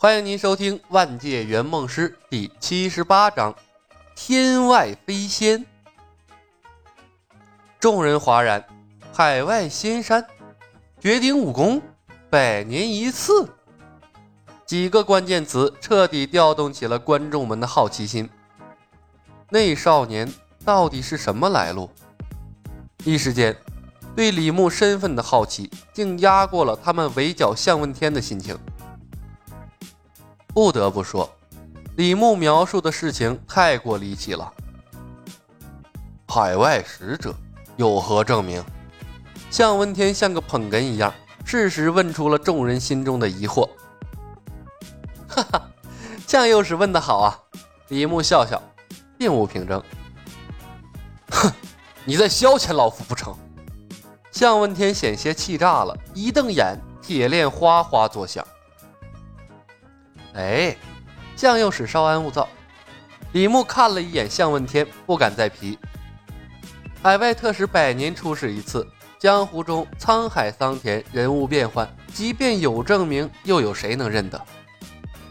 欢迎您收听《万界圆梦师》第七十八章《天外飞仙》。众人哗然，海外仙山，绝顶武功，百年一次，几个关键词彻底调动起了观众们的好奇心。那少年到底是什么来路？一时间，对李牧身份的好奇竟压过了他们围剿向问天的心情。不得不说，李牧描述的事情太过离奇了。海外使者有何证明？向问天像个捧哏一样，适时问出了众人心中的疑惑。哈哈，向右使问得好啊！李牧笑笑，并无凭证。哼，你在消遣老夫不成？向问天险些气炸了，一瞪眼，铁链哗哗作响。哎，向右使稍安勿躁。李牧看了一眼向问天，不敢再皮。海外特使百年出使一次，江湖中沧海桑田，人物变幻，即便有证明，又有谁能认得？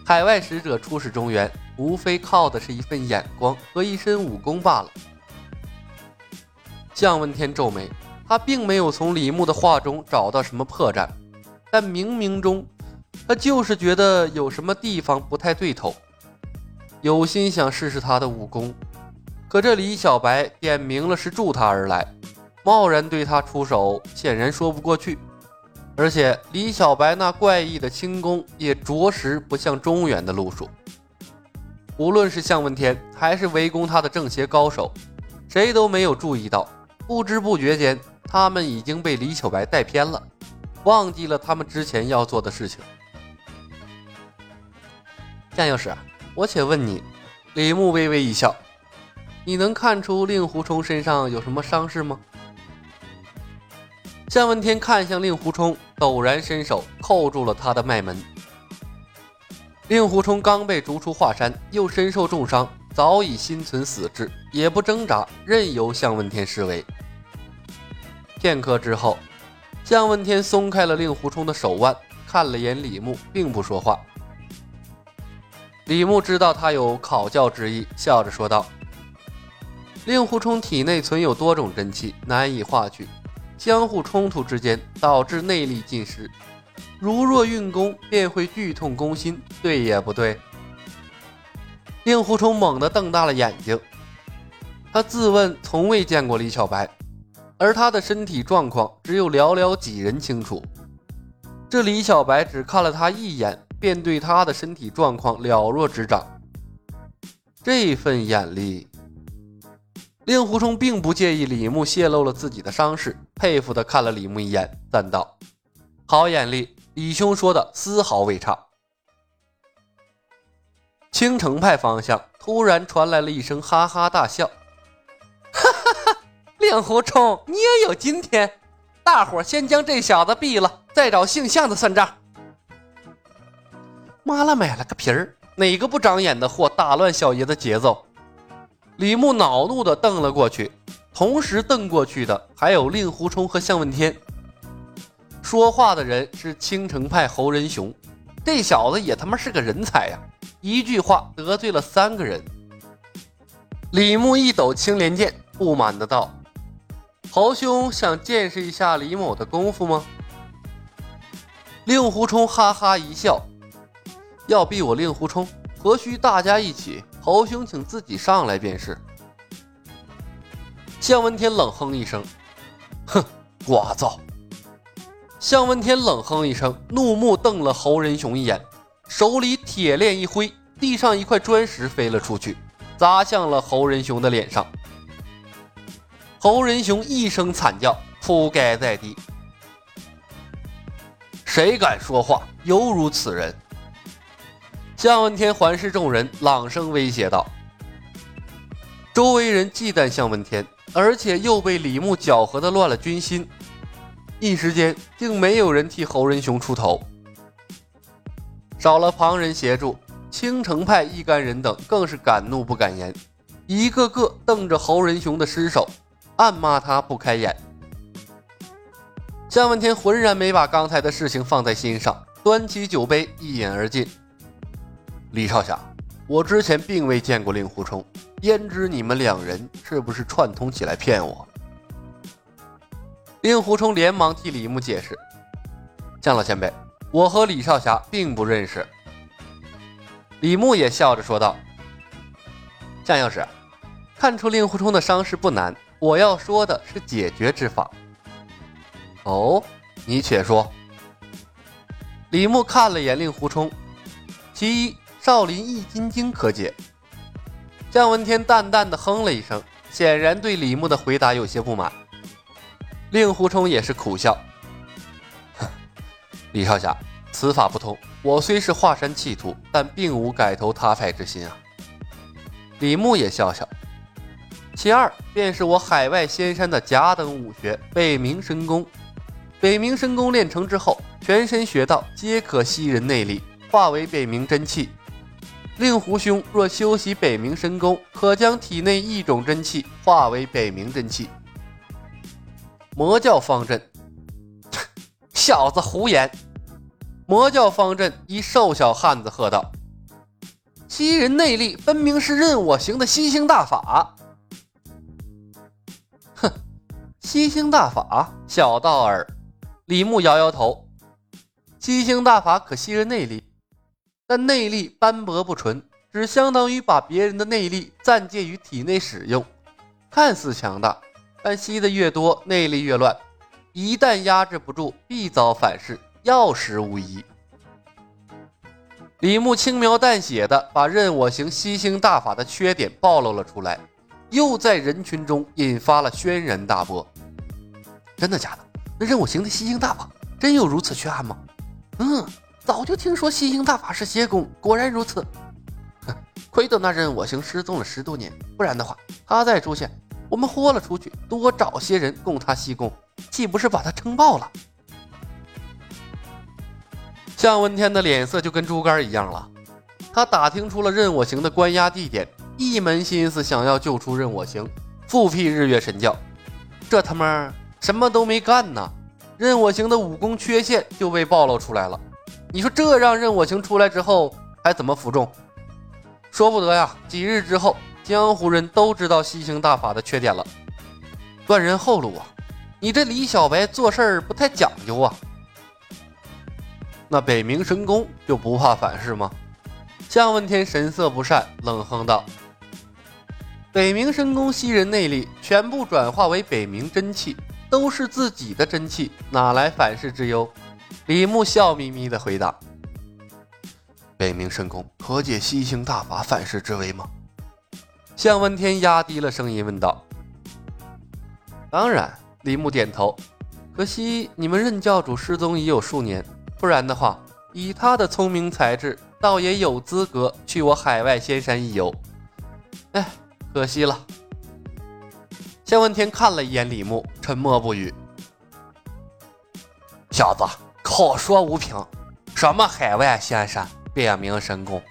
海外使者出使中原，无非靠的是一份眼光和一身武功罢了。向问天皱眉，他并没有从李牧的话中找到什么破绽，但冥冥中。他就是觉得有什么地方不太对头，有心想试试他的武功，可这李小白点明了是助他而来，贸然对他出手，显然说不过去。而且李小白那怪异的轻功也着实不像中原的路数。无论是向问天还是围攻他的正邪高手，谁都没有注意到，不知不觉间，他们已经被李小白带偏了，忘记了他们之前要做的事情。向右使，我且问你，李牧微微一笑，你能看出令狐冲身上有什么伤势吗？向问天看向令狐冲，陡然伸手扣住了他的脉门。令狐冲刚被逐出华山，又身受重伤，早已心存死志，也不挣扎，任由向问天施为。片刻之后，向问天松开了令狐冲的手腕，看了眼李牧，并不说话。李牧知道他有考教之意，笑着说道：“令狐冲体内存有多种真气，难以化去，相互冲突之间导致内力尽失。如若运功，便会剧痛攻心，对也不对？”令狐冲猛地瞪大了眼睛，他自问从未见过李小白，而他的身体状况只有寥寥几人清楚。这李小白只看了他一眼。便对他的身体状况了若指掌，这份眼力，令狐冲并不介意李牧泄露了自己的伤势，佩服的看了李牧一眼，赞道：“好眼力，李兄说的丝毫未差。”青城派方向突然传来了一声哈哈大笑：“ 哈哈哈，令狐冲，你也有今天！大伙先将这小子毙了，再找姓向的算账。”妈了，买了个皮儿！哪个不长眼的货打乱小爷的节奏？李牧恼怒地瞪了过去，同时瞪过去的还有令狐冲和向问天。说话的人是青城派侯仁雄，这小子也他妈是个人才呀！一句话得罪了三个人。李牧一抖青莲剑，不满的道：“侯兄想见识一下李某的功夫吗？”令狐冲哈哈一笑。要逼我令狐冲，何须大家一起？侯兄，请自己上来便是。向问天冷哼一声：“哼，聒噪！”向问天冷哼一声，怒目瞪了侯仁雄一眼，手里铁链一挥，地上一块砖石飞了出去，砸向了侯仁雄的脸上。侯仁雄一声惨叫，扑盖在地。谁敢说话，犹如此人！向问天环视众人，朗声威胁道：“周围人忌惮向问天，而且又被李牧搅和的乱了军心，一时间竟没有人替侯仁雄出头。少了旁人协助，青城派一干人等更是敢怒不敢言，一个个瞪着侯仁雄的尸首，暗骂他不开眼。向问天浑然没把刚才的事情放在心上，端起酒杯一饮而尽。李少侠，我之前并未见过令狐冲，焉知你们两人是不是串通起来骗我？令狐冲连忙替李牧解释：“向老前辈，我和李少侠并不认识。”李牧也笑着说道：“向药师，看出令狐冲的伤势不难，我要说的是解决之法。”哦，你且说。李牧看了眼令狐冲，其一，少林易筋经可解。向文天淡淡的哼了一声，显然对李牧的回答有些不满。令狐冲也是苦笑：“ 李少侠，此法不通。我虽是华山弃徒，但并无改投他派之心啊。”李牧也笑笑。其二，便是我海外仙山的甲等武学北冥神功。北冥神功练成之后，全身穴道皆可吸人内力，化为北冥真气。令狐兄若修习北冥神功，可将体内一种真气化为北冥真气。魔教方阵，小子胡言！魔教方阵一瘦小汉子喝道：“吸人内力，分明是任我行的吸星大法。”吸星大法，小道儿。李牧摇摇头，吸星大法可吸人内力，但内力斑驳不纯，只相当于把别人的内力暂借于体内使用，看似强大，但吸的越多，内力越乱，一旦压制不住，必遭反噬，要死无疑。李牧轻描淡写的把任我行吸星大法的缺点暴露了出来，又在人群中引发了轩然大波。真的假的？那任我行的吸星大法真有如此缺憾吗？嗯，早就听说吸星大法是邪功，果然如此。亏得那任我行失踪了十多年，不然的话，他再出现，我们豁了出去，多找些人供他吸功，岂不是把他撑爆了？向问天的脸色就跟猪肝一样了。他打听出了任我行的关押地点，一门心思想要救出任我行，复辟日月神教。这他妈！什么都没干呢，任我行的武功缺陷就被暴露出来了。你说这让任我行出来之后还怎么服众？说不得呀！几日之后，江湖人都知道吸星大法的缺点了，断人后路啊！你这李小白做事儿不太讲究啊。那北冥神功就不怕反噬吗？向问天神色不善，冷哼道：“北冥神功吸人内力，全部转化为北冥真气。”都是自己的真气，哪来反噬之忧？李牧笑眯眯地回答：“北冥神功可解吸星大法反噬之危吗？”向问天压低了声音问道：“当然。”李牧点头。可惜你们任教主失踪已有数年，不然的话，以他的聪明才智，倒也有资格去我海外仙山一游。哎，可惜了。谢问天看了一眼李牧，沉默不语。小子，口说无凭，什么海外仙山、北冥神功，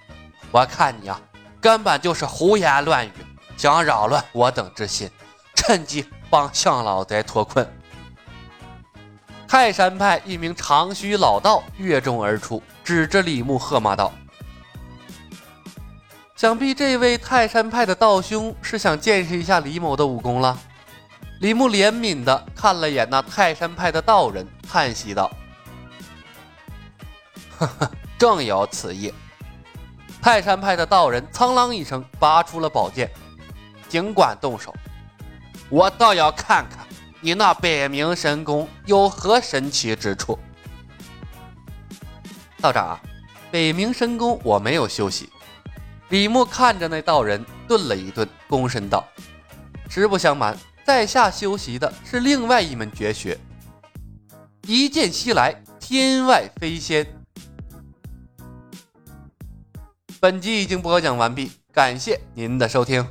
我看你啊，根本就是胡言乱语，想扰乱我等之心，趁机帮向老贼脱困。泰山派一名长须老道跃众而出，指着李牧喝骂道：“想必这位泰山派的道兄是想见识一下李某的武功了。”李牧怜悯地看了眼那泰山派的道人，叹息道：“呵呵，正有此意。”泰山派的道人苍啷一声拔出了宝剑，尽管动手，我倒要看看你那北冥神功有何神奇之处。道长，北冥神功我没有休息。李牧看着那道人，顿了一顿，躬身道：“实不相瞒。”在下修习的是另外一门绝学，一剑西来，天外飞仙。本集已经播讲完毕，感谢您的收听。